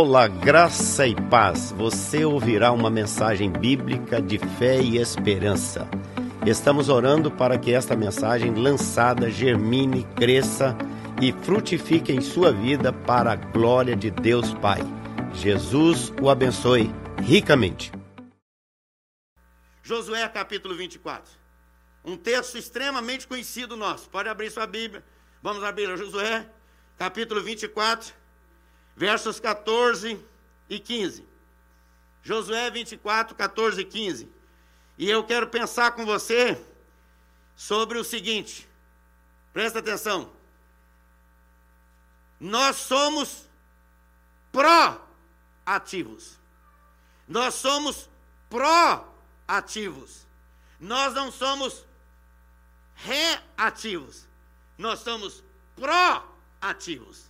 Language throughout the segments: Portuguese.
Olá, graça e paz. Você ouvirá uma mensagem bíblica de fé e esperança. Estamos orando para que esta mensagem lançada germine, cresça e frutifique em sua vida para a glória de Deus Pai. Jesus o abençoe ricamente. Josué capítulo 24. Um texto extremamente conhecido nosso. Pode abrir sua Bíblia. Vamos abrir Josué capítulo 24 versos 14 e 15. Josué 24, 14 e 15. E eu quero pensar com você sobre o seguinte, presta atenção. Nós somos pró-ativos. Nós somos pró-ativos. Nós não somos reativos. Nós somos pró-ativos.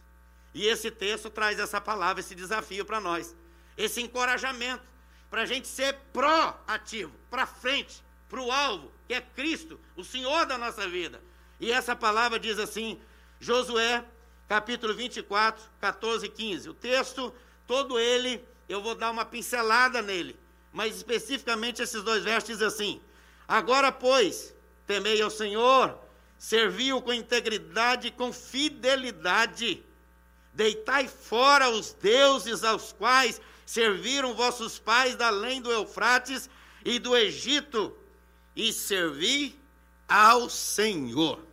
E esse texto traz essa palavra, esse desafio para nós, esse encorajamento, para a gente ser proativo, para frente, para o alvo, que é Cristo, o Senhor da nossa vida. E essa palavra diz assim, Josué, capítulo 24, 14 e 15. O texto, todo ele, eu vou dar uma pincelada nele, mas especificamente esses dois versos diz assim: Agora, pois, temei ao Senhor, serviu com integridade e com fidelidade Deitai fora os deuses aos quais serviram vossos pais da além do Eufrates e do Egito, e servi ao Senhor.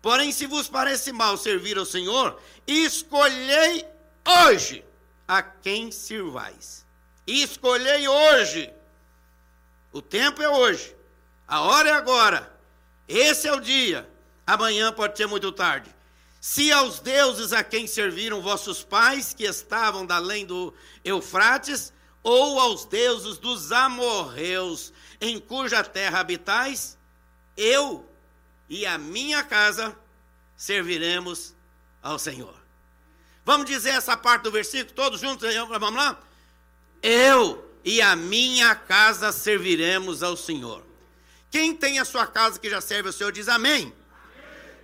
Porém, se vos parece mal servir ao Senhor, escolhei hoje a quem sirvais. Escolhei hoje. O tempo é hoje. A hora é agora. Esse é o dia. Amanhã pode ser muito tarde. Se aos deuses a quem serviram vossos pais, que estavam da além do Eufrates, ou aos deuses dos amorreus, em cuja terra habitais, eu e a minha casa serviremos ao Senhor. Vamos dizer essa parte do versículo todos juntos? Vamos lá? Eu e a minha casa serviremos ao Senhor. Quem tem a sua casa que já serve ao Senhor diz amém.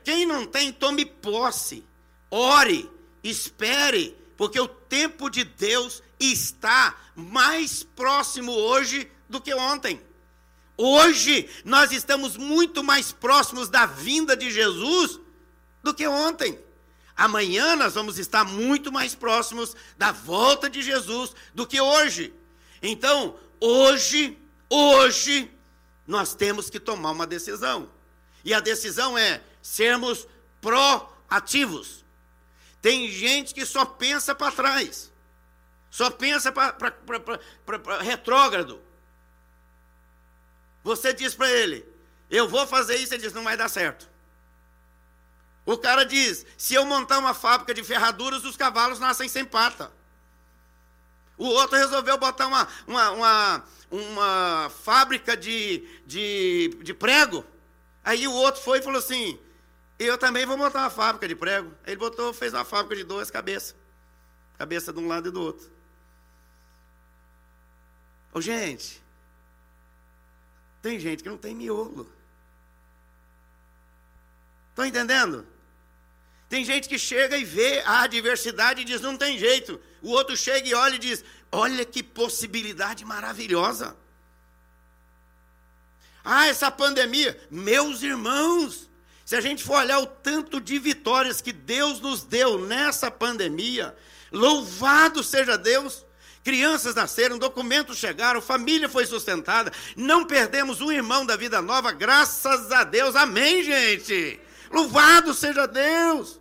Quem não tem, tome posse. Ore, espere, porque o tempo de Deus está mais próximo hoje do que ontem. Hoje nós estamos muito mais próximos da vinda de Jesus do que ontem. Amanhã nós vamos estar muito mais próximos da volta de Jesus do que hoje. Então, hoje, hoje, nós temos que tomar uma decisão. E a decisão é sermos proativos. Tem gente que só pensa para trás, só pensa para retrógrado. Você diz para ele, eu vou fazer isso, ele diz, não vai dar certo. O cara diz, se eu montar uma fábrica de ferraduras, os cavalos nascem sem pata. O outro resolveu botar uma, uma, uma, uma fábrica de, de, de prego. Aí o outro foi e falou assim: eu também vou montar uma fábrica de prego. Ele botou, fez uma fábrica de duas cabeças. Cabeça de um lado e do outro. Ô, gente, tem gente que não tem miolo. Estão entendendo? Tem gente que chega e vê a adversidade e diz: não tem jeito. O outro chega e olha e diz: olha que possibilidade maravilhosa. Ah, essa pandemia, meus irmãos, se a gente for olhar o tanto de vitórias que Deus nos deu nessa pandemia, louvado seja Deus. Crianças nasceram, documentos chegaram, família foi sustentada, não perdemos um irmão da vida nova, graças a Deus, amém, gente. Louvado seja Deus.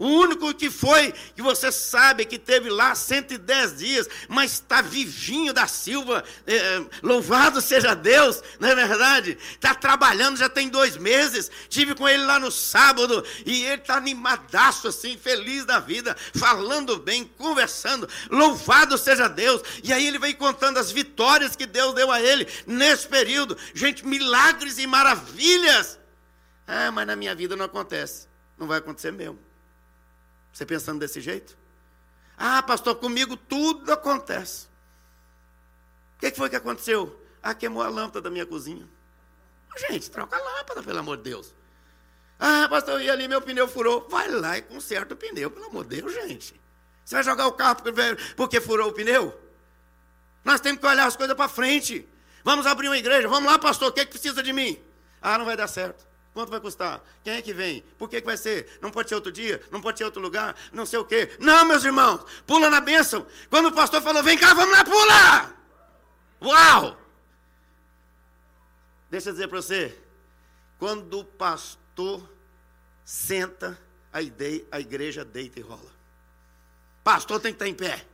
O único que foi, que você sabe que teve lá 110 dias, mas está vivinho da Silva, é, é, louvado seja Deus, não é verdade? Está trabalhando já tem dois meses, tive com ele lá no sábado, e ele está animadaço assim, feliz da vida, falando bem, conversando, louvado seja Deus. E aí ele vem contando as vitórias que Deus deu a ele nesse período, gente, milagres e maravilhas. Ah, mas na minha vida não acontece, não vai acontecer mesmo. Você pensando desse jeito? Ah, pastor, comigo tudo acontece. O que, foi que aconteceu? Ah, queimou a lâmpada da minha cozinha. Gente, troca a lâmpada, pelo amor de Deus. Ah, pastor, e ali meu pneu furou. Vai lá e conserta o pneu, pelo amor de Deus, gente. Você vai jogar o carro porque furou o pneu? Nós temos que olhar as coisas para frente. Vamos abrir uma igreja. Vamos lá, pastor, o que, é que precisa de mim? Ah, não vai dar certo. Quanto vai custar? Quem é que vem? Por que, que vai ser? Não pode ser outro dia? Não pode ser outro lugar? Não sei o quê. Não, meus irmãos, pula na bênção. Quando o pastor falou, vem cá, vamos lá, pula! Uau! Deixa eu dizer para você. Quando o pastor senta, a, ideia, a igreja deita e rola. Pastor tem que estar em pé.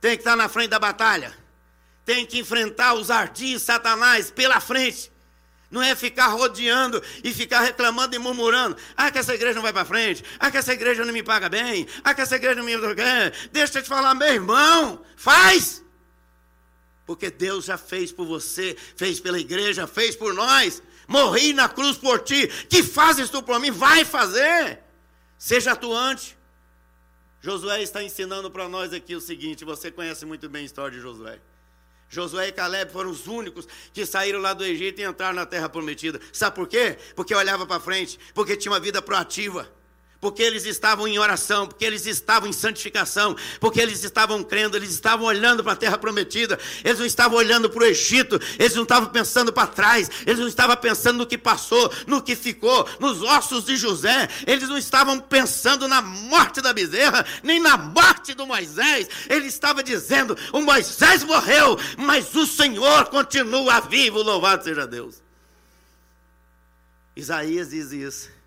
Tem que estar na frente da batalha. Tem que enfrentar os ardis Satanás pela frente. Não é ficar rodeando e ficar reclamando e murmurando. Ah, que essa igreja não vai para frente. Ah, que essa igreja não me paga bem. Ah, que essa igreja não me. Deixa eu te falar, meu irmão. Faz! Porque Deus já fez por você, fez pela igreja, fez por nós. Morri na cruz por ti. Que fazes tu por mim? Vai fazer. Seja atuante. Josué está ensinando para nós aqui o seguinte: você conhece muito bem a história de Josué. Josué e Caleb foram os únicos que saíram lá do Egito e entraram na terra prometida. Sabe por quê? Porque olhava para frente, porque tinha uma vida proativa porque eles estavam em oração, porque eles estavam em santificação, porque eles estavam crendo, eles estavam olhando para a terra prometida, eles não estavam olhando para o Egito, eles não estavam pensando para trás, eles não estavam pensando no que passou, no que ficou, nos ossos de José, eles não estavam pensando na morte da bezerra, nem na morte do Moisés, ele estava dizendo: o Moisés morreu, mas o Senhor continua vivo, louvado seja Deus. Isaías diz isso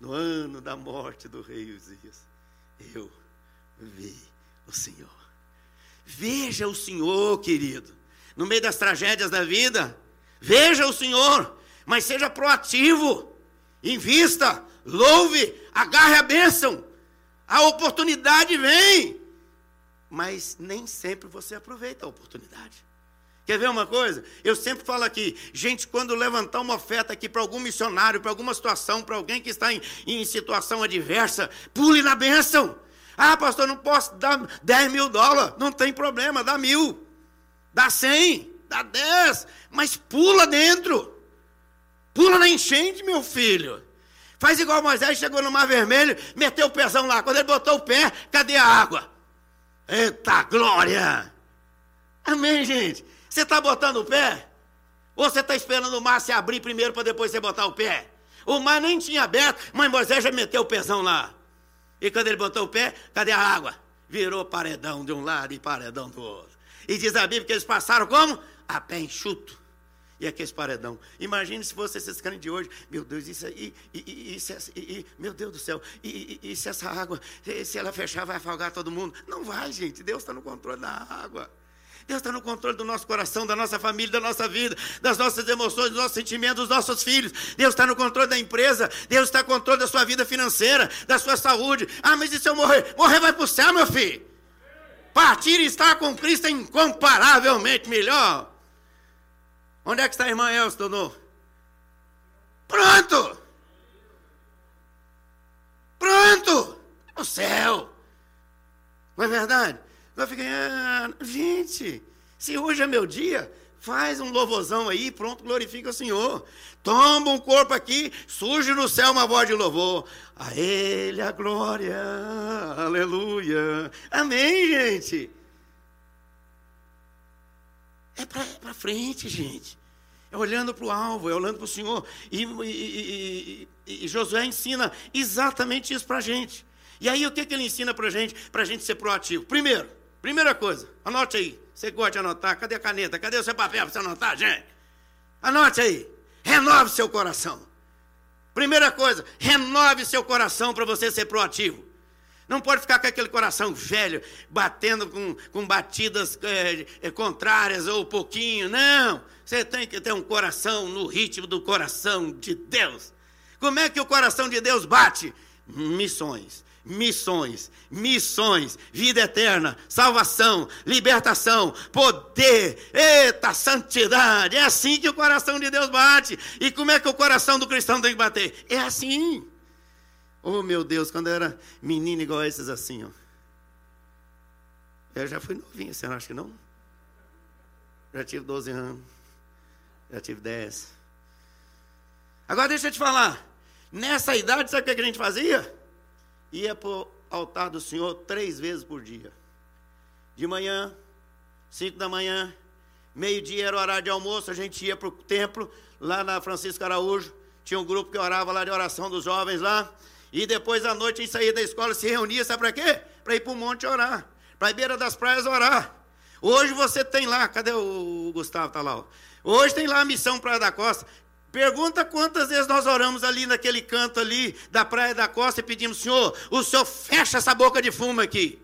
no ano da morte do rei Uzias, eu vi o Senhor. Veja o Senhor, querido, no meio das tragédias da vida. Veja o Senhor, mas seja proativo. Invista, louve, agarre a bênção. A oportunidade vem. Mas nem sempre você aproveita a oportunidade. Quer ver uma coisa? Eu sempre falo aqui, gente, quando levantar uma oferta aqui para algum missionário, para alguma situação, para alguém que está em, em situação adversa, pule na bênção. Ah, pastor, não posso dar 10 mil dólares. Não tem problema, dá mil, dá 100, dá 10, mas pula dentro. Pula na enchente, meu filho. Faz igual Moisés chegou no Mar Vermelho, meteu o pezão lá. Quando ele botou o pé, cadê a água? Eita glória! Amém, gente? Você está botando o pé? Ou você está esperando o mar se abrir primeiro para depois você botar o pé? O mar nem tinha aberto, mas Moisés já meteu o pezão lá. E quando ele botou o pé, cadê a água? Virou paredão de um lado e paredão do outro. E diz a Bíblia que eles passaram como? A pé enxuto. E aqueles paredão. Imagine se fosse esses caras de hoje. Meu Deus, isso aí. Isso, meu Deus do céu. E, e, e se essa água, se ela fechar, vai afogar todo mundo? Não vai, gente. Deus está no controle da água. Deus está no controle do nosso coração, da nossa família, da nossa vida, das nossas emoções, dos nossos sentimentos, dos nossos filhos. Deus está no controle da empresa. Deus está no controle da sua vida financeira, da sua saúde. Ah, mas e se eu morrer? Morrer vai para o céu, meu filho. Partir e estar com Cristo é incomparavelmente melhor. Onde é que está a irmã Donor? Pronto! Pronto! No céu! Não é verdade? Vai ficar, ah, gente, se hoje é meu dia, faz um louvozão aí, pronto, glorifica o Senhor. Toma um corpo aqui, surge no céu uma voz de louvor. A Ele a glória, aleluia. Amém, gente. É para frente, gente. É olhando para o alvo, é olhando para o Senhor. E, e, e, e, Josué ensina exatamente isso para a gente. E aí o que, que ele ensina para a gente? Para a gente ser proativo. Primeiro, Primeira coisa, anote aí. Você gosta de anotar? Cadê a caneta? Cadê o seu papel para você anotar, gente? Anote aí. Renove seu coração. Primeira coisa, renove seu coração para você ser proativo. Não pode ficar com aquele coração velho, batendo com, com batidas é, contrárias ou pouquinho. Não. Você tem que ter um coração no ritmo do coração de Deus. Como é que o coração de Deus bate? Missões missões, missões, vida eterna, salvação, libertação, poder, eita, santidade. É assim que o coração de Deus bate. E como é que o coração do cristão tem que bater? É assim. Oh, meu Deus, quando eu era menino igual a esses assim, ó. Eu já fui novinho, você não acha que não? Já tive 12 anos. Já tive 10. Agora deixa eu te falar. Nessa idade, sabe o que a gente fazia? Ia para o altar do Senhor três vezes por dia. De manhã, cinco da manhã, meio-dia era o horário de almoço, a gente ia para o templo, lá na Francisco Araújo, tinha um grupo que orava lá de oração dos jovens lá, e depois à noite a gente saía da escola, se reunia, sabe para quê? Para ir para o monte orar, para a beira das praias orar. Hoje você tem lá, cadê o Gustavo? Está lá. Ó. Hoje tem lá a missão Praia da Costa. Pergunta quantas vezes nós oramos ali naquele canto ali da Praia da Costa e pedimos, Senhor, o Senhor fecha essa boca de fumo aqui.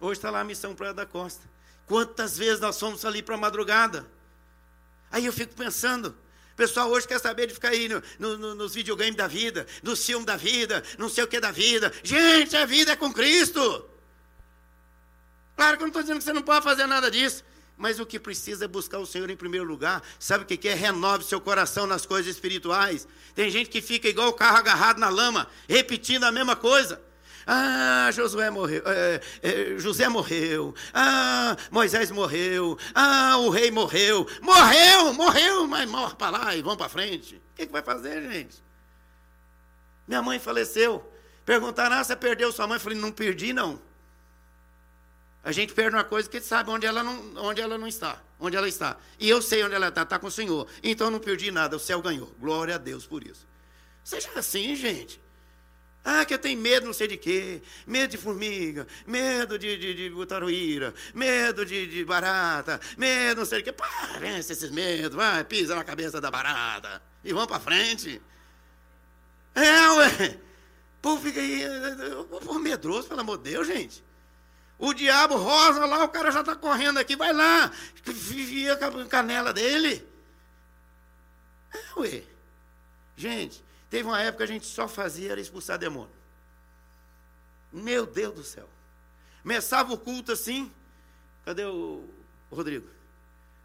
Hoje está lá a missão Praia da Costa. Quantas vezes nós fomos ali para a madrugada? Aí eu fico pensando, o pessoal hoje quer saber de ficar aí no, no, nos videogames da vida, no filme da vida, não sei o que da vida. Gente, a vida é com Cristo. Claro que eu não estou dizendo que você não pode fazer nada disso. Mas o que precisa é buscar o Senhor em primeiro lugar. Sabe o que é? Renove seu coração nas coisas espirituais. Tem gente que fica igual o carro agarrado na lama, repetindo a mesma coisa. Ah, Josué morreu, é, é, José morreu. Ah, Moisés morreu. Ah, o rei morreu. Morreu, morreu, mas morre para lá e vão para frente. O que, que vai fazer, gente? Minha mãe faleceu. Perguntaram, ah, você perdeu sua mãe? Eu falei, não perdi, não. A gente perde uma coisa que sabe onde ela não, onde ela não está, onde ela está. E eu sei onde ela está, está com o Senhor. Então eu não perdi nada, o céu ganhou. Glória a Deus por isso. Seja assim, gente. Ah, que eu tenho medo não sei de quê, medo de formiga, medo de, de, de butaruíra, medo de, de barata, medo não sei de quê. Parece esses medos, vai, pisa na cabeça da barata e vamos para frente. É, ué. O povo fica aí, o povo medroso, pelo amor de Deus, gente. O diabo rosa lá, o cara já está correndo aqui, vai lá, vivia com a canela dele. É, ué. Gente, teve uma época que a gente só fazia era expulsar demônio. Meu Deus do céu. Começava o culto assim. Cadê o, Rodrigo?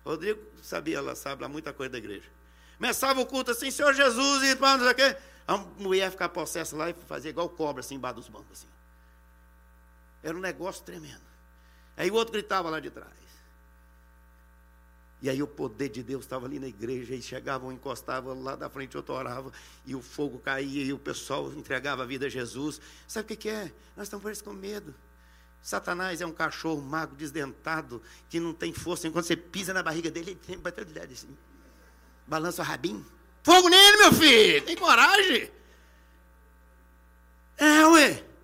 Rodrigo sabia lá, sabe lá muita coisa da igreja. Começava o culto assim, Senhor Jesus, e não sei o quê. A mulher ficar possessa lá e fazia igual cobra, assim, embaixo dos bancos, assim. Era um negócio tremendo. Aí o outro gritava lá de trás. E aí o poder de Deus estava ali na igreja, e chegavam, encostavam lá da frente, outro orava, e o fogo caía, e o pessoal entregava a vida a Jesus. Sabe o que, que é? Nós estamos parecendo com medo. Satanás é um cachorro mago, desdentado, que não tem força. Enquanto você pisa na barriga dele, ele tem batalhadade assim. Balança o rabinho. Fogo nele, meu filho! Tem coragem? É, ué.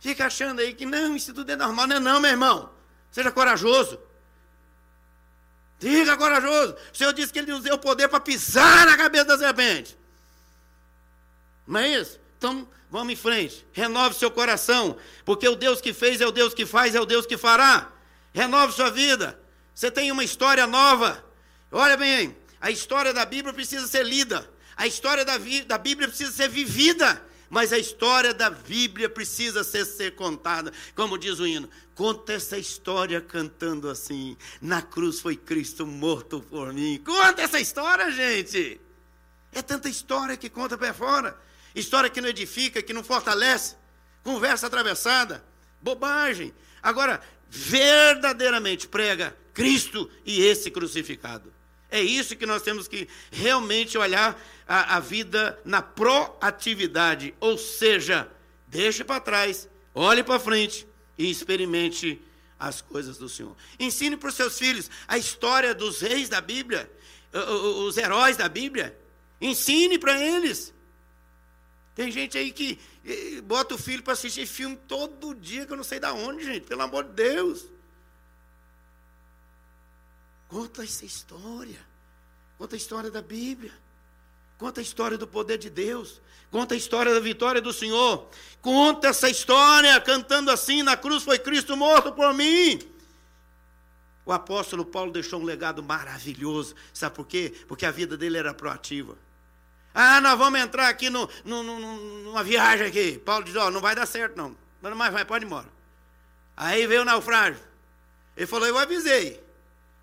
Fica achando aí que não, isso tudo é normal. Não é não, meu irmão. Seja corajoso. Diga corajoso. O Senhor disse que Ele deu o poder para pisar na cabeça da serpente. Não é isso? Então, vamos em frente. Renove seu coração. Porque o Deus que fez é o Deus que faz, é o Deus que fará. Renove sua vida. Você tem uma história nova. Olha bem, a história da Bíblia precisa ser lida. A história da, da Bíblia precisa ser vivida. Mas a história da Bíblia precisa ser, ser contada, como diz o hino. Conta essa história cantando assim: Na cruz foi Cristo morto por mim. Conta essa história, gente. É tanta história que conta para fora. História que não edifica, que não fortalece. Conversa atravessada. Bobagem. Agora, verdadeiramente prega Cristo e esse crucificado. É isso que nós temos que realmente olhar a, a vida na proatividade, ou seja, deixe para trás, olhe para frente e experimente as coisas do Senhor. Ensine para os seus filhos a história dos reis da Bíblia, os heróis da Bíblia. Ensine para eles. Tem gente aí que eh, bota o filho para assistir filme todo dia, que eu não sei da onde, gente, pelo amor de Deus. Conta essa história. Conta a história da Bíblia. Conta a história do poder de Deus. Conta a história da vitória do Senhor. Conta essa história cantando assim: na cruz foi Cristo morto por mim. O apóstolo Paulo deixou um legado maravilhoso. Sabe por quê? Porque a vida dele era proativa. Ah, nós vamos entrar aqui no, no, no, numa viagem aqui. Paulo diz: Ó, oh, não vai dar certo não. Mas vai, pode ir embora. Aí veio o naufrágio. Ele falou: Eu avisei.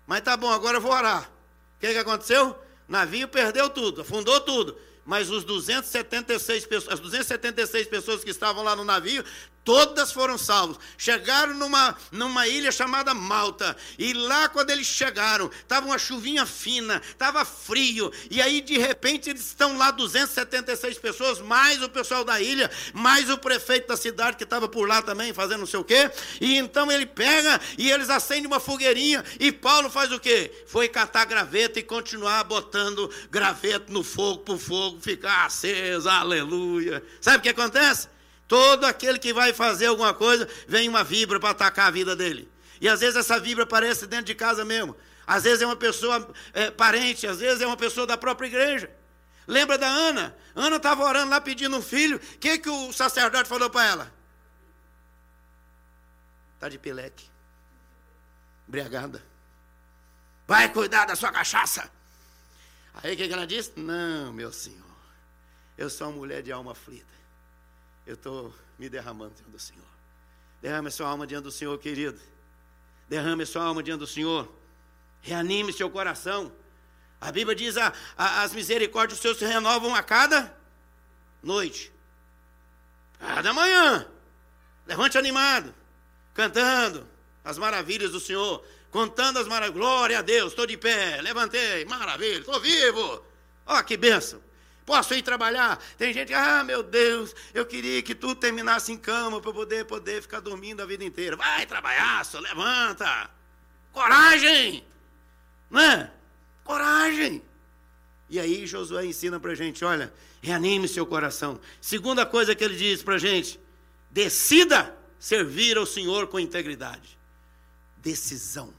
Mas tá bom, agora eu vou orar. O que, que aconteceu? Navio perdeu tudo, afundou tudo. Mas os 276 pessoas, as 276 pessoas que estavam lá no navio, todas foram salvos. Chegaram numa, numa ilha chamada Malta, e lá quando eles chegaram, estava uma chuvinha fina, estava frio, e aí de repente eles estão lá 276 pessoas, mais o pessoal da ilha, mais o prefeito da cidade que estava por lá também fazendo não sei o quê, e então ele pega e eles acendem uma fogueirinha, e Paulo faz o quê? Foi catar graveta e continuar botando graveta no fogo, o fogo ficar aceso, aleluia. Sabe o que acontece? Todo aquele que vai fazer alguma coisa, vem uma vibra para atacar a vida dele. E às vezes essa vibra aparece dentro de casa mesmo. Às vezes é uma pessoa é, parente, às vezes é uma pessoa da própria igreja. Lembra da Ana? Ana estava orando lá pedindo um filho. O que, que o sacerdote falou para ela? Está de pileque. Embriagada. Vai cuidar da sua cachaça. Aí o que, que ela disse? Não, meu senhor. Eu sou uma mulher de alma aflita eu estou me derramando diante do Senhor. Derrame sua alma diante do Senhor, querido. Derrame sua alma diante do Senhor. Reanime seu coração. A Bíblia diz: a, a, as misericórdias dos seus se renovam a cada noite, cada manhã. Levante animado, cantando as maravilhas do Senhor, contando as maravilhas. Glória a Deus, estou de pé, levantei, maravilha, estou vivo. Ó, oh, que bênção. Posso ir trabalhar? Tem gente, ah, meu Deus, eu queria que tudo terminasse em cama para eu poder, poder ficar dormindo a vida inteira. Vai trabalhar, só levanta. Coragem! Não é? Coragem! E aí Josué ensina para a gente, olha, reanime seu coração. Segunda coisa que ele diz para a gente, decida servir ao Senhor com integridade. Decisão.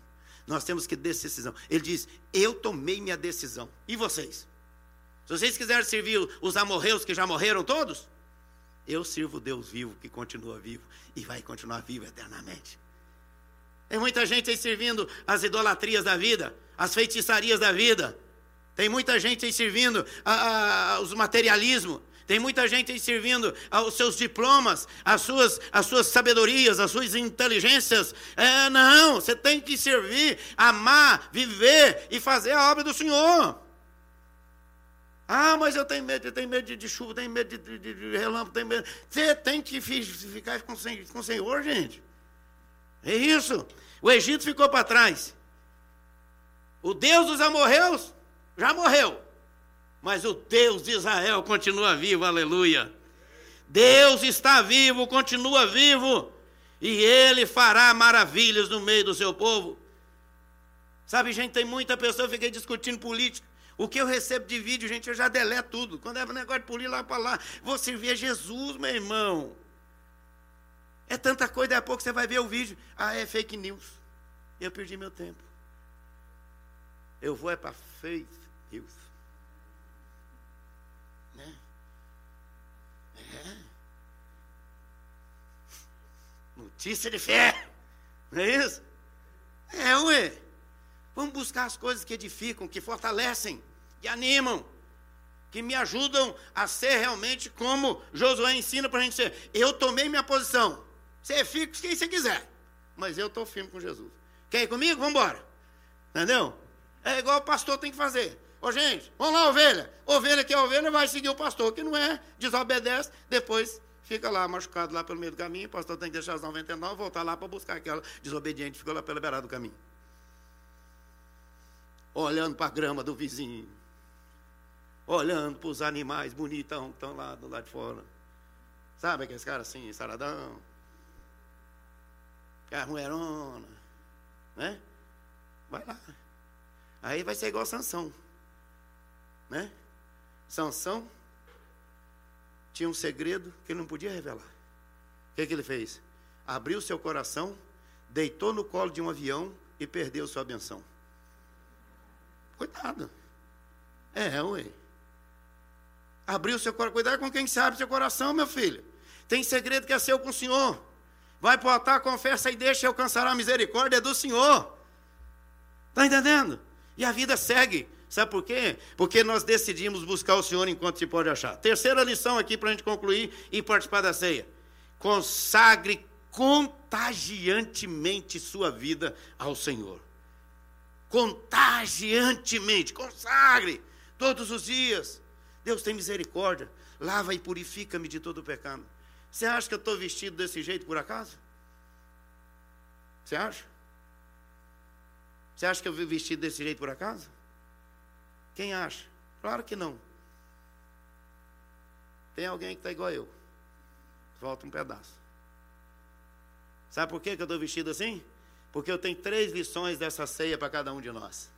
Nós temos que decisão. Ele diz, eu tomei minha decisão. E vocês? Se vocês quiserem servir os amorreus que já morreram todos, eu sirvo Deus vivo que continua vivo e vai continuar vivo eternamente. Tem muita gente aí servindo as idolatrias da vida, as feitiçarias da vida. Tem muita gente aí servindo a, a, os materialismos. Tem muita gente aí servindo aos seus diplomas, as suas, as suas sabedorias, as suas inteligências. É, não, você tem que servir, amar, viver e fazer a obra do Senhor. Ah, mas eu tenho medo, eu tenho medo de, chuva, tenho medo de, de, de, relâmpago, tenho medo. Você tem que ficar com, com o Senhor, gente. É isso. O Egito ficou para trás. O Deus dos amorreus já morreu. Mas o Deus de Israel continua vivo, aleluia. Deus está vivo, continua vivo. E ele fará maravilhas no meio do seu povo. Sabe, gente, tem muita pessoa, eu fiquei discutindo política. O que eu recebo de vídeo, gente, eu já deleto tudo. Quando é negócio de polir lá para lá, vou servir a Jesus, meu irmão. É tanta coisa, daqui a pouco você vai ver o vídeo. Ah, é fake news. Eu perdi meu tempo. Eu vou é para fake news. Né? É. Notícia de fé. Não é isso? É, ué. Vamos buscar as coisas que edificam, que fortalecem que animam, que me ajudam a ser realmente como Josué ensina para a gente ser. Eu tomei minha posição. Você fica quem você quiser, mas eu estou firme com Jesus. Quer ir comigo? Vamos embora. Entendeu? É igual o pastor tem que fazer. Ô gente, vamos lá, ovelha. Ovelha que é ovelha vai seguir o pastor, que não é, desobedece, depois fica lá machucado lá pelo meio do caminho, o pastor tem que deixar as 99 voltar lá para buscar aquela desobediente que ficou lá pela beirada do caminho. Olhando para a grama do vizinho olhando para os animais bonitão que estão lá do lado de fora. Sabe aqueles caras assim, saradão? Mulherona, né? Vai lá. Aí vai ser igual Sansão. Né? Sansão tinha um segredo que ele não podia revelar. O que, que ele fez? Abriu seu coração, deitou no colo de um avião e perdeu sua benção. Cuidado. É, ué. Abrir o seu coração. Cuidado com quem sabe seu coração, meu filho. Tem segredo que é seu com o Senhor. Vai para o altar, confessa e deixa alcançará a misericórdia do Senhor. Está entendendo? E a vida segue. Sabe por quê? Porque nós decidimos buscar o Senhor enquanto se pode achar. Terceira lição aqui para a gente concluir e participar da ceia. Consagre contagiantemente sua vida ao Senhor. Contagiantemente, consagre todos os dias. Deus tem misericórdia, lava e purifica-me de todo o pecado. Você acha que eu estou vestido desse jeito por acaso? Você acha? Você acha que eu vi vestido desse jeito por acaso? Quem acha? Claro que não. Tem alguém que está igual eu. Falta um pedaço. Sabe por que eu estou vestido assim? Porque eu tenho três lições dessa ceia para cada um de nós.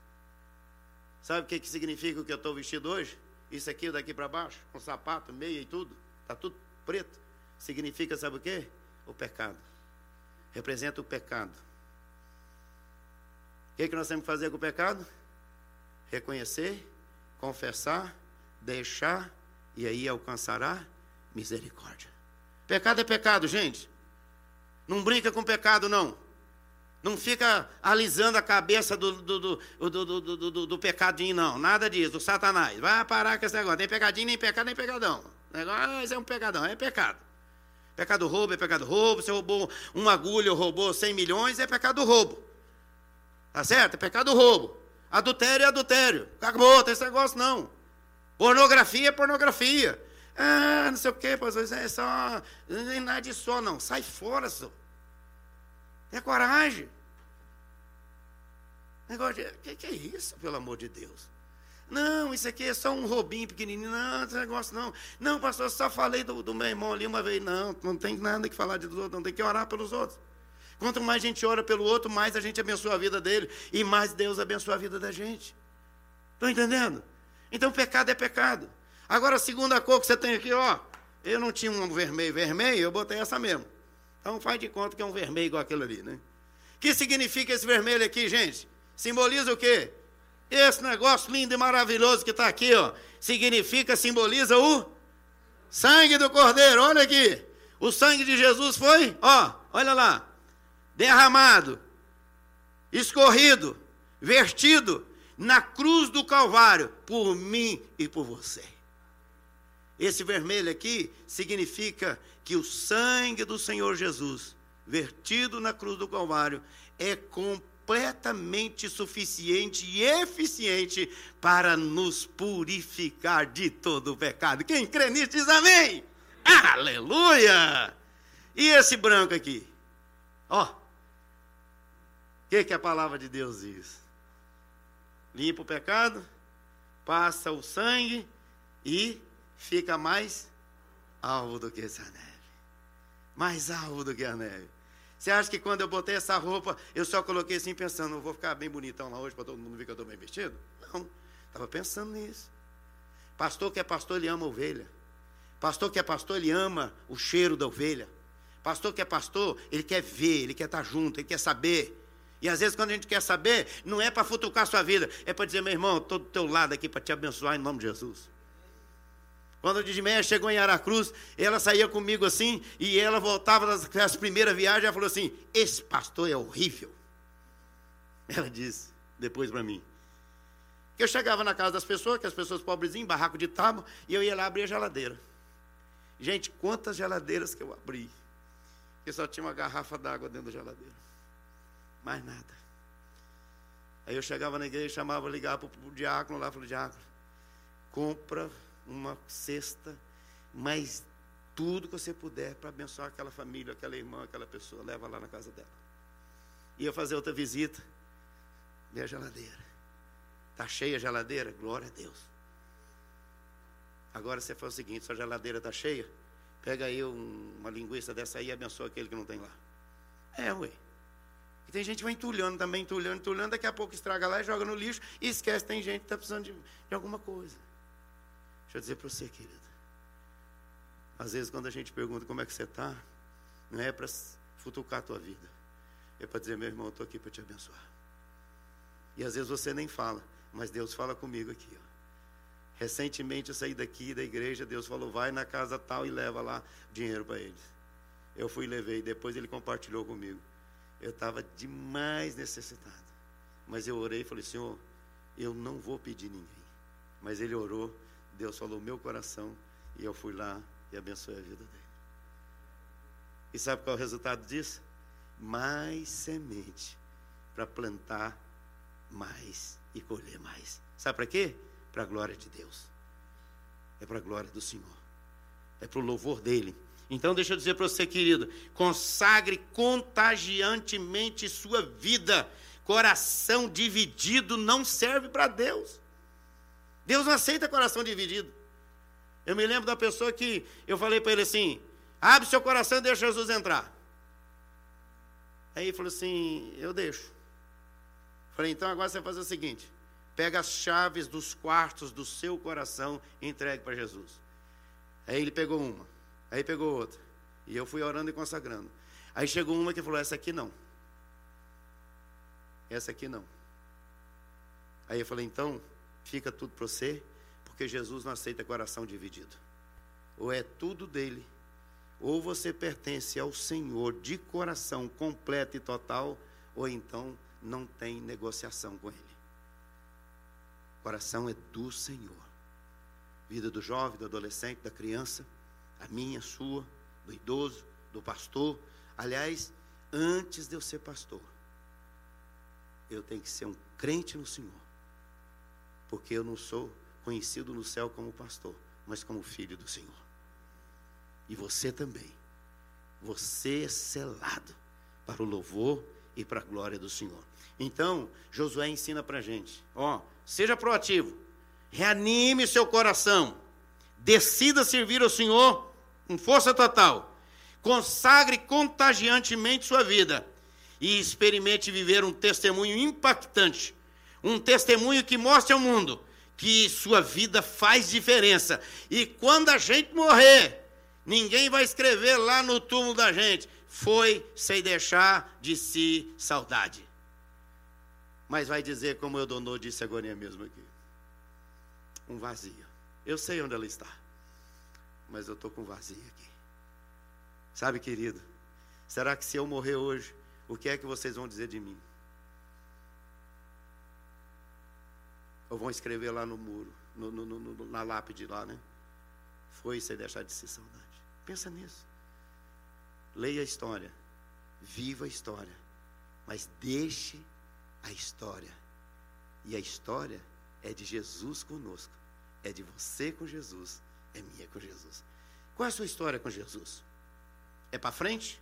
Sabe o que, que significa o que eu estou vestido hoje? Isso aqui daqui para baixo, com sapato, meia e tudo, está tudo preto. Significa, sabe o que? O pecado. Representa o pecado. O que, que nós temos que fazer com o pecado? Reconhecer, confessar, deixar e aí alcançará misericórdia. Pecado é pecado, gente. Não brinca com pecado, não. Não fica alisando a cabeça do, do, do, do, do, do, pecadinho, não. Nada disso, do satanás. Vai parar com esse negócio. Nem pecadinho, nem pecado, nem pecadão. Negócio, ah, isso é um pecadão, é pecado. Pecado roubo é pecado roubo. Você roubou uma agulha ou roubou 100 milhões, é pecado roubo. Tá certo? É pecado roubo. Adultério é adultério. Acabou, tem esse negócio não. Pornografia é pornografia. Ah, não sei o quê, pastor, é só. Nem nada só, não. Sai fora, só. É coragem. Negócio de. Que, que é isso, pelo amor de Deus? Não, isso aqui é só um robinho pequenininho. Não, esse negócio não. Não, pastor, só falei do, do meu irmão ali uma vez. Não, não tem nada que falar dos outros, não tem que orar pelos outros. Quanto mais a gente ora pelo outro, mais a gente abençoa a vida dele. E mais Deus abençoa a vida da gente. Estão entendendo? Então pecado é pecado. Agora a segunda cor que você tem aqui, ó. Eu não tinha um vermelho, vermelho, eu botei essa mesmo. Então faz de conta que é um vermelho igual aquele ali, né? que significa esse vermelho aqui, gente? Simboliza o quê? Esse negócio lindo e maravilhoso que está aqui, ó. Significa, simboliza o sangue do Cordeiro. Olha aqui. O sangue de Jesus foi, ó, olha lá. Derramado, escorrido, vertido na cruz do Calvário por mim e por você. Esse vermelho aqui significa que o sangue do Senhor Jesus, vertido na cruz do Calvário, é completamente suficiente e eficiente para nos purificar de todo o pecado. Quem crê nisso diz amém. Aleluia! E esse branco aqui? Ó, o que, que a palavra de Deus diz? limpa o pecado, passa o sangue e fica mais alvo do que essa neve. Mais alvo do que a neve. Você acha que quando eu botei essa roupa, eu só coloquei assim pensando, eu vou ficar bem bonitão lá hoje para todo mundo ver que eu estou bem vestido? Não, estava pensando nisso. Pastor que é pastor, ele ama a ovelha. Pastor que é pastor, ele ama o cheiro da ovelha. Pastor que é pastor, ele quer ver, ele quer estar junto, ele quer saber. E às vezes, quando a gente quer saber, não é para futucar a sua vida, é para dizer, meu irmão, estou do teu lado aqui para te abençoar em nome de Jesus. Quando a Didmeia chegou em Aracruz, ela saía comigo assim, e ela voltava das, das primeiras viagens, ela falou assim: Esse pastor é horrível. Ela disse, depois para mim. Que eu chegava na casa das pessoas, que as pessoas pobrezinhas, barraco de tábua, e eu ia lá abrir a geladeira. Gente, quantas geladeiras que eu abri. Que só tinha uma garrafa d'água dentro da geladeira mais nada. Aí eu chegava na igreja, chamava, ligava para o diácono lá, falei, diácono, compra uma cesta, mas tudo que você puder para abençoar aquela família, aquela irmã, aquela pessoa, leva lá na casa dela. Ia fazer outra visita, minha geladeira. Está cheia a geladeira? Glória a Deus. Agora você faz o seguinte, sua geladeira está cheia, pega aí um, uma linguiça dessa aí e abençoa aquele que não tem lá. É, ué. E tem gente que vai entulhando também, entulhando, entulhando, daqui a pouco estraga lá e joga no lixo e esquece, tem gente que está precisando de, de alguma coisa. Deixa eu dizer para você, querida. Às vezes quando a gente pergunta como é que você está, não é para futucar a tua vida. É para dizer, meu irmão, eu estou aqui para te abençoar. E às vezes você nem fala, mas Deus fala comigo aqui. Ó. Recentemente eu saí daqui da igreja, Deus falou, vai na casa tal e leva lá dinheiro para eles. Eu fui e levei, depois ele compartilhou comigo. Eu estava demais necessitado. Mas eu orei e falei, Senhor, eu não vou pedir ninguém. Mas ele orou, Deus falou meu coração, e eu fui lá e abençoei a vida dele. E sabe qual é o resultado disso? Mais semente para plantar mais e colher mais. Sabe para quê? Para a glória de Deus. é para a glória do Senhor, é para o louvor dele. Então, deixa eu dizer para você, querido: consagre contagiantemente sua vida. Coração dividido não serve para Deus. Deus não aceita coração dividido. Eu me lembro da pessoa que eu falei para ele assim: abre seu coração e deixa Jesus entrar. Aí ele falou assim: eu deixo. Falei, então agora você vai fazer o seguinte: pega as chaves dos quartos do seu coração e entregue para Jesus. Aí ele pegou uma, aí pegou outra. E eu fui orando e consagrando. Aí chegou uma que falou: essa aqui não. Essa aqui não. Aí eu falei: então, fica tudo para você, porque Jesus não aceita coração dividido. Ou é tudo dele, ou você pertence ao Senhor de coração completo e total, ou então não tem negociação com Ele. Coração é do Senhor. Vida do jovem, do adolescente, da criança, a minha, a sua, do idoso, do pastor. Aliás, antes de eu ser pastor, eu tenho que ser um crente no Senhor. Porque eu não sou conhecido no céu como pastor, mas como filho do Senhor. E você também. Você é selado para o louvor e para a glória do Senhor. Então, Josué ensina para a gente: ó, seja proativo, reanime seu coração, decida servir ao Senhor com força total, consagre contagiantemente sua vida e experimente viver um testemunho impactante, um testemunho que mostre ao mundo que sua vida faz diferença. E quando a gente morrer, ninguém vai escrever lá no túmulo da gente, foi sem deixar de si saudade mas vai dizer, como eu donou disse agora mesmo aqui: um vazio. Eu sei onde ela está, mas eu estou com vazio aqui. Sabe, querido, será que se eu morrer hoje, o que é que vocês vão dizer de mim? Ou vão escrever lá no muro, no, no, no, na lápide lá, né? Foi sem deixar de ser saudade. Pensa nisso. Leia a história, viva a história, mas deixe a história. E a história é de Jesus conosco. É de você com Jesus. É minha com Jesus. Qual é a sua história com Jesus? É para frente?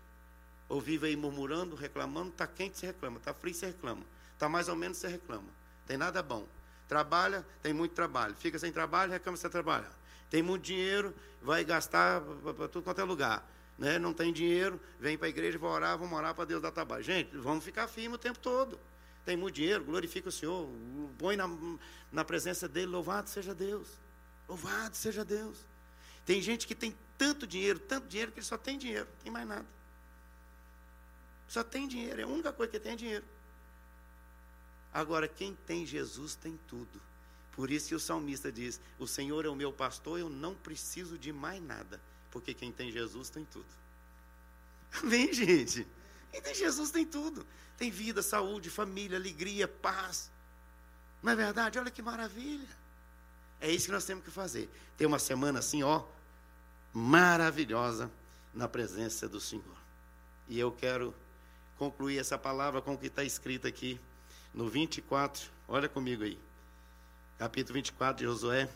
Ou vive aí murmurando, reclamando? Está quente, você reclama. Está frio, você reclama. Está mais ou menos, você reclama. Tem nada bom. Trabalha, tem muito trabalho. Fica sem trabalho, reclama sem trabalhar. Tem muito dinheiro, vai gastar para tudo quanto é lugar. Né? Não tem dinheiro, vem para a igreja, vai orar, vamos orar para Deus dar trabalho. Gente, vamos ficar firme o tempo todo tem muito dinheiro, glorifica o Senhor, põe na, na presença dele, louvado seja Deus. Louvado seja Deus. Tem gente que tem tanto dinheiro, tanto dinheiro, que ele só tem dinheiro, não tem mais nada. Só tem dinheiro, é a única coisa que tem é dinheiro. Agora, quem tem Jesus tem tudo. Por isso que o salmista diz: O Senhor é o meu pastor, eu não preciso de mais nada. Porque quem tem Jesus tem tudo. Amém, gente? Quem tem Jesus tem tudo. Tem vida, saúde, família, alegria, paz. Não é verdade? Olha que maravilha. É isso que nós temos que fazer. Ter uma semana assim, ó, maravilhosa na presença do Senhor. E eu quero concluir essa palavra com o que está escrito aqui no 24. Olha comigo aí. Capítulo 24 de Josué.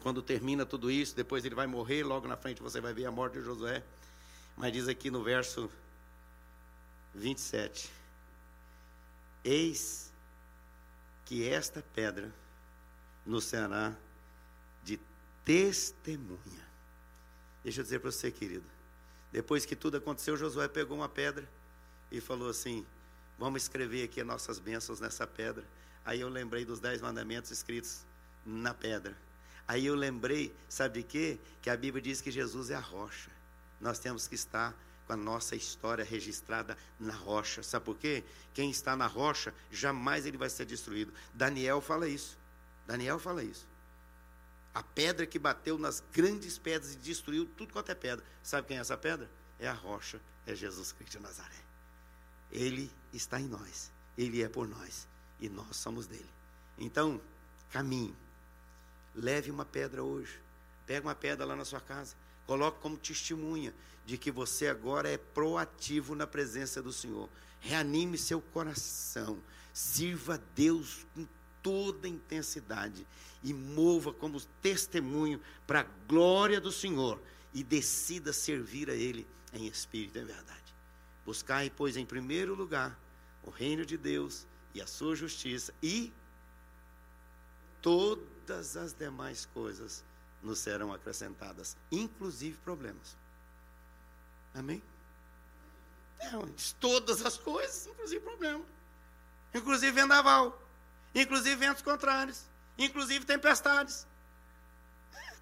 Quando termina tudo isso, depois ele vai morrer, logo na frente você vai ver a morte de Josué. Mas diz aqui no verso 27. Eis que esta pedra nos será de testemunha. Deixa eu dizer para você, querido. Depois que tudo aconteceu, Josué pegou uma pedra e falou assim: Vamos escrever aqui as nossas bênçãos nessa pedra. Aí eu lembrei dos dez mandamentos escritos na pedra. Aí eu lembrei, sabe de quê? Que a Bíblia diz que Jesus é a rocha. Nós temos que estar com a nossa história registrada na rocha. Sabe por quê? Quem está na rocha, jamais ele vai ser destruído. Daniel fala isso. Daniel fala isso. A pedra que bateu nas grandes pedras e destruiu tudo quanto é pedra. Sabe quem é essa pedra? É a rocha, é Jesus Cristo de Nazaré. Ele está em nós, ele é por nós e nós somos dele. Então, caminhe. Leve uma pedra hoje. Pega uma pedra lá na sua casa. Coloque como testemunha de que você agora é proativo na presença do Senhor. Reanime seu coração. Sirva a Deus com toda intensidade e mova como testemunho para a glória do Senhor e decida servir a Ele em espírito e em verdade. Buscai, pois, em primeiro lugar o reino de Deus e a sua justiça e todas as demais coisas nos serão acrescentadas, inclusive problemas. Amém? É, todas as coisas, inclusive problemas. Inclusive vendaval. Inclusive ventos contrários. Inclusive tempestades.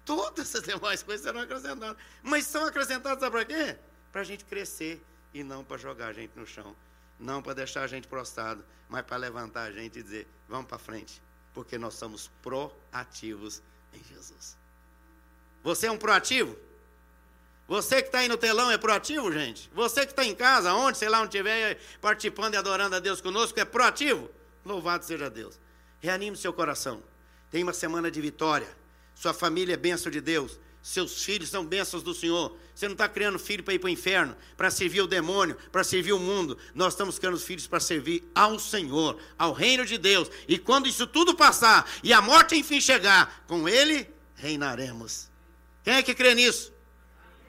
Todas as demais coisas serão acrescentadas. Mas são acrescentadas para quê? Para a gente crescer e não para jogar a gente no chão. Não para deixar a gente prostrado, mas para levantar a gente e dizer: vamos para frente porque nós somos proativos em Jesus. Você é um proativo? Você que está aí no telão é proativo, gente? Você que está em casa, onde, sei lá, onde estiver participando e adorando a Deus conosco, é proativo? Louvado seja Deus. Reanime seu coração. Tem uma semana de vitória. Sua família é bênção de Deus. Seus filhos são bênçãos do Senhor. Você não está criando filho para ir para o inferno, para servir o demônio, para servir o mundo. Nós estamos criando filhos para servir ao Senhor, ao reino de Deus. E quando isso tudo passar e a morte enfim chegar, com Ele reinaremos. Quem é que crê nisso?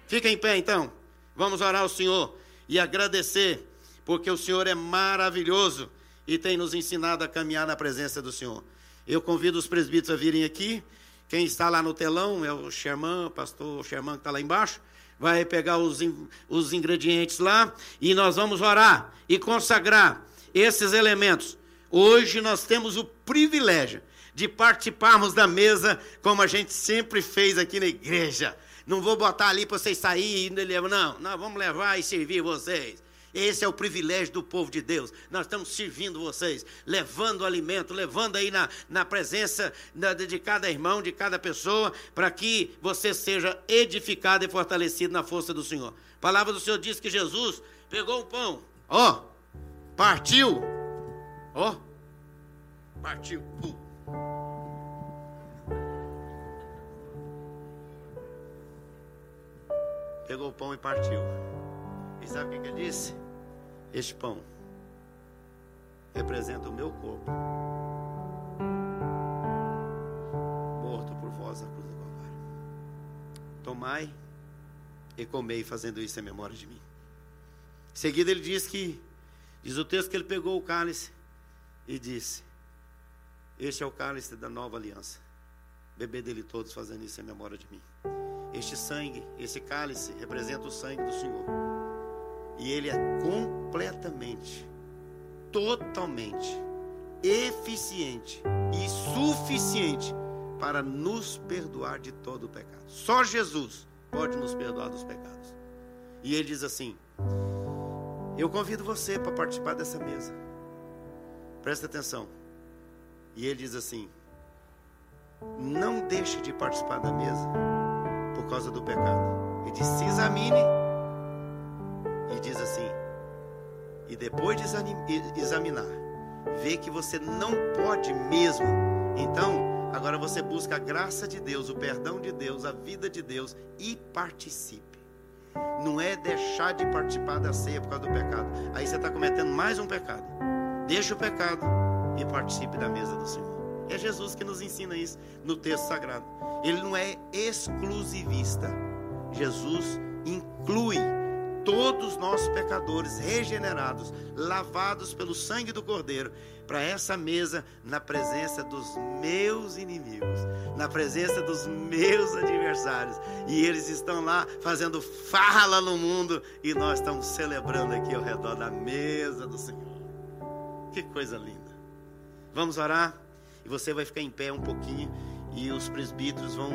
Fica em pé então. Vamos orar ao Senhor e agradecer, porque o Senhor é maravilhoso e tem nos ensinado a caminhar na presença do Senhor. Eu convido os presbíteros a virem aqui. Quem está lá no telão é o Sherman, o pastor Sherman que está lá embaixo. Vai pegar os, os ingredientes lá e nós vamos orar e consagrar esses elementos. Hoje nós temos o privilégio de participarmos da mesa como a gente sempre fez aqui na igreja. Não vou botar ali para vocês saírem não, nós vamos levar e servir vocês. Esse é o privilégio do povo de Deus. Nós estamos servindo vocês, levando alimento, levando aí na, na presença de cada irmão, de cada pessoa, para que você seja edificado e fortalecido na força do Senhor. A palavra do Senhor diz que Jesus pegou o pão, ó, partiu, ó, partiu. Pegou o pão e partiu. E sabe o que ele disse? Este pão representa o meu corpo, morto por vós na cruz do Calvário. Tomai e comei, fazendo isso em memória de mim. Em seguida, ele diz que, diz o texto que ele pegou o cálice e disse: Este é o cálice da nova aliança. Beber dele todos, fazendo isso em memória de mim. Este sangue, esse cálice, representa o sangue do Senhor e ele é completamente, totalmente eficiente e suficiente para nos perdoar de todo o pecado. Só Jesus pode nos perdoar dos pecados. E ele diz assim: Eu convido você para participar dessa mesa. Presta atenção. E ele diz assim: Não deixe de participar da mesa por causa do pecado. Ele diz: Se examine e diz assim: e depois de examinar, ver que você não pode mesmo, então agora você busca a graça de Deus, o perdão de Deus, a vida de Deus e participe. Não é deixar de participar da ceia por causa do pecado. Aí você está cometendo mais um pecado. Deixa o pecado e participe da mesa do Senhor. É Jesus que nos ensina isso no texto sagrado. Ele não é exclusivista. Jesus inclui todos nós pecadores regenerados, lavados pelo sangue do Cordeiro, para essa mesa na presença dos meus inimigos, na presença dos meus adversários. E eles estão lá fazendo fala no mundo e nós estamos celebrando aqui ao redor da mesa do Senhor. Que coisa linda. Vamos orar e você vai ficar em pé um pouquinho e os presbíteros vão,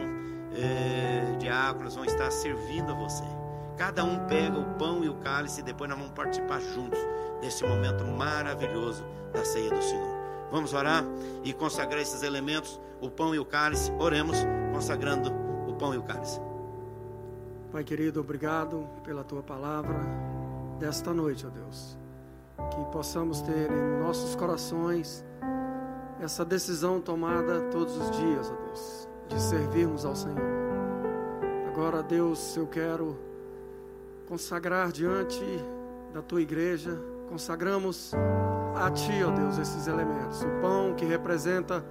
é, diáconos vão estar servindo a você. Cada um pega o pão e o cálice e depois nós vamos participar juntos desse momento maravilhoso da ceia do Senhor. Vamos orar e consagrar esses elementos, o pão e o cálice. Oremos consagrando o pão e o cálice. Pai querido, obrigado pela tua palavra desta noite, ó Deus. Que possamos ter em nossos corações essa decisão tomada todos os dias, ó Deus, de servirmos ao Senhor. Agora, Deus, eu quero consagrar diante da tua igreja, consagramos a Ti, ó Deus, esses elementos. O pão que representa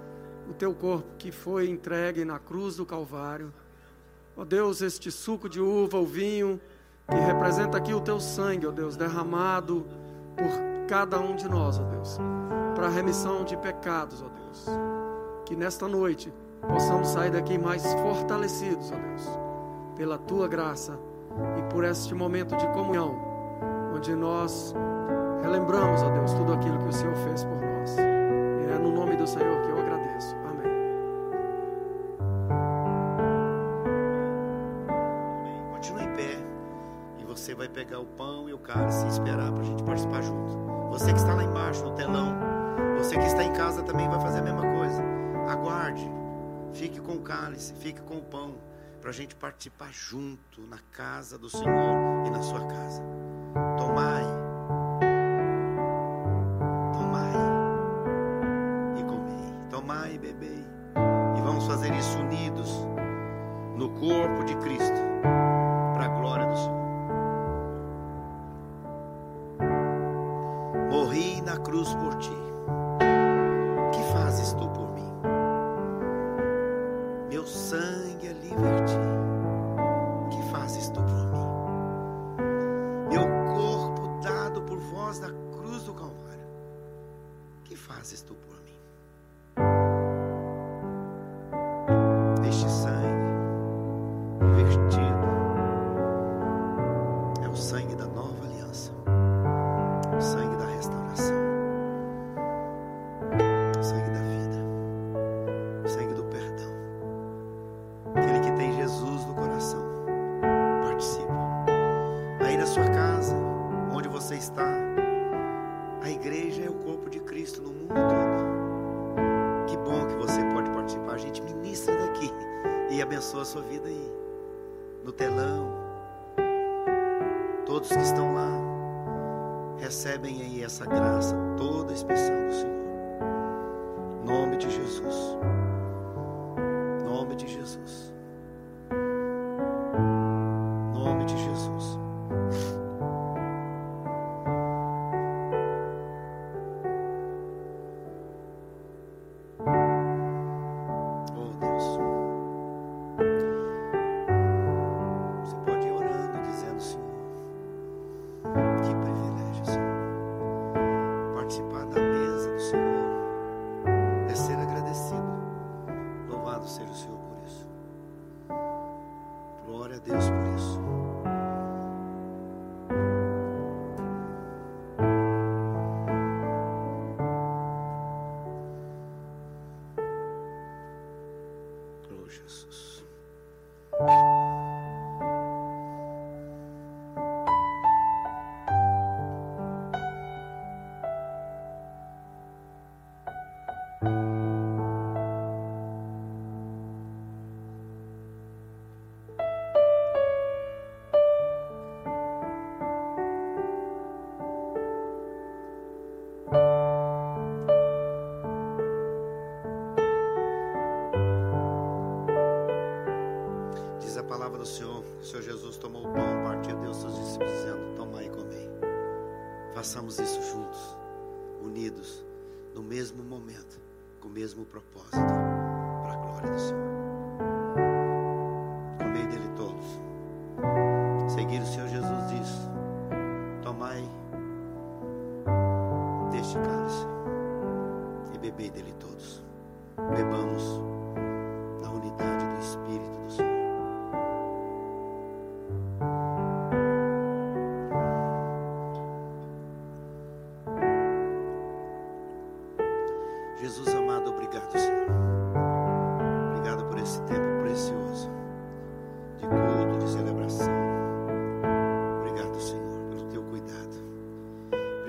o Teu corpo que foi entregue na cruz do Calvário. Ó Deus, este suco de uva, o vinho, que representa aqui o Teu sangue, ó Deus, derramado por cada um de nós, ó Deus, para a remissão de pecados, ó Deus. Que nesta noite possamos sair daqui mais fortalecidos, ó Deus, pela Tua graça e por este momento de comunhão, onde nós relembramos, ó Deus, tudo aquilo que o Senhor fez por nós. E é no nome do Senhor que eu agradeço. Amém. Continue em pé e você vai pegar o pão e o cálice e esperar para a gente participar junto. Você que está lá embaixo no telão, você que está em casa também vai fazer a mesma coisa. Aguarde, fique com o cálice, fique com o pão para a gente participar junto na casa do Senhor e na sua casa. Tomai, Jesus.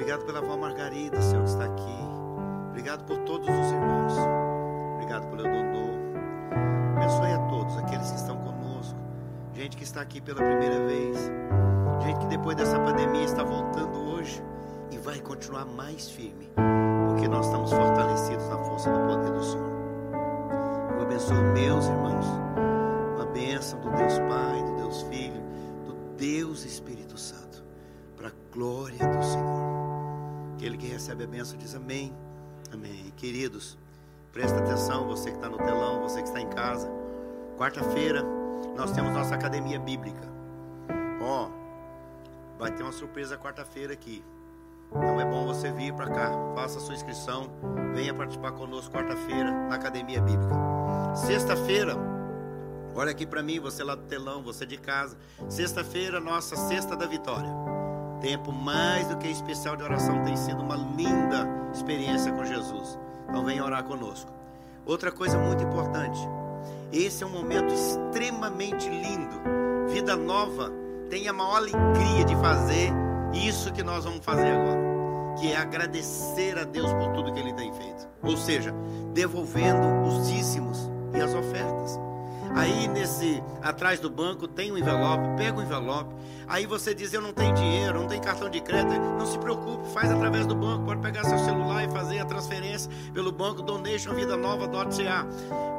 Obrigado pela avó Margarida, Senhor, que está aqui. Obrigado por todos os irmãos. Obrigado pelo Dodô. Abençoe a todos aqueles que estão conosco. Gente que está aqui pela primeira vez. Gente que depois dessa pandemia está voltando hoje e vai continuar mais firme. Porque nós estamos fortalecidos na força do poder do Senhor. Eu abençoo meus irmãos. Recebe a bênção diz amém. Amém. Queridos, presta atenção, você que está no telão, você que está em casa. Quarta-feira, nós temos nossa academia bíblica. Ó, oh, vai ter uma surpresa quarta-feira aqui. Então é bom você vir para cá, faça a sua inscrição, venha participar conosco quarta-feira na Academia Bíblica. Sexta-feira, olha aqui para mim, você lá do telão, você de casa. Sexta-feira, nossa Sexta da Vitória. Tempo mais do que especial de oração, tem sido uma linda experiência com Jesus. Então venha orar conosco. Outra coisa muito importante, esse é um momento extremamente lindo. Vida nova tem a maior alegria de fazer isso que nós vamos fazer agora, que é agradecer a Deus por tudo que Ele tem feito. Ou seja, devolvendo os dízimos e as ofertas. Aí nesse atrás do banco tem um envelope, pega o envelope. Aí você diz eu não tenho dinheiro, não tenho cartão de crédito, não se preocupe, faz através do banco, pode pegar seu celular e fazer a transferência pelo banco Donation Vida Nova.ca.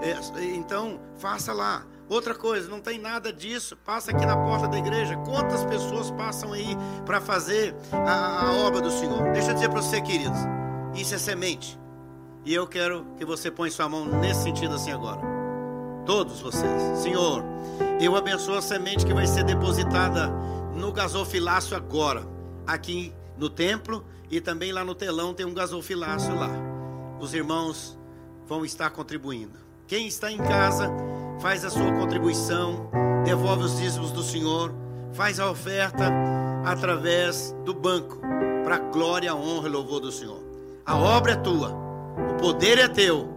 É, então faça lá. Outra coisa, não tem nada disso. Passa aqui na porta da igreja. Quantas pessoas passam aí para fazer a, a, obra do Senhor? Deixa eu dizer para você, queridos. Isso é semente. E eu quero que você ponha sua mão nesse sentido assim agora. Todos vocês. Senhor, eu abençoo a semente que vai ser depositada no gasofilácio agora. Aqui no templo e também lá no telão tem um gasofilácio lá. Os irmãos vão estar contribuindo. Quem está em casa faz a sua contribuição, devolve os dízimos do Senhor, faz a oferta através do banco, para glória, honra e louvor do Senhor. A obra é tua, o poder é teu,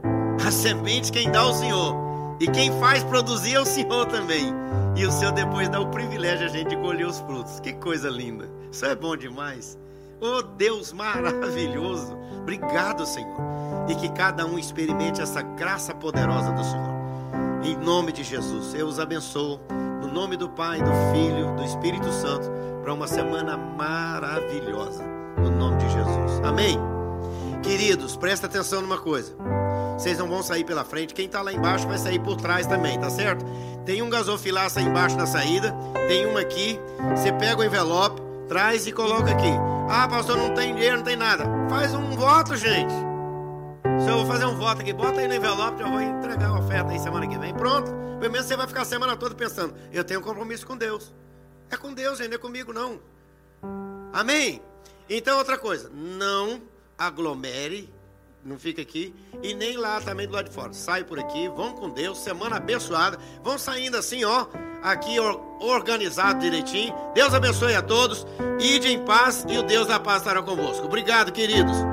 a semente quem dá é o Senhor, e quem faz produzir é o Senhor também. E o Senhor depois dá o privilégio a gente de colher os frutos. Que coisa linda! Isso é bom demais. Oh Deus maravilhoso! Obrigado, Senhor. E que cada um experimente essa graça poderosa do Senhor. Em nome de Jesus, eu os abençoo. No nome do Pai, do Filho, do Espírito Santo, para uma semana maravilhosa. No nome de Jesus. Amém. Queridos, presta atenção numa coisa. Vocês não vão sair pela frente. Quem está lá embaixo vai sair por trás também, tá certo? Tem um gasofilaço aí embaixo na saída. Tem uma aqui. Você pega o envelope, traz e coloca aqui. Ah, pastor, não tem dinheiro, não tem nada. Faz um voto, gente. Se eu vou fazer um voto aqui, bota aí no envelope, eu vou entregar a oferta aí semana que vem. Pronto. Pelo menos você vai ficar a semana toda pensando, eu tenho um compromisso com Deus. É com Deus, gente, não é comigo não. Amém? Então, outra coisa, não aglomere, não fica aqui, e nem lá também do lado de fora. Sai por aqui, vão com Deus, semana abençoada. Vão saindo assim, ó, aqui organizado direitinho. Deus abençoe a todos. Ide em paz e o Deus da paz estará convosco. Obrigado, queridos.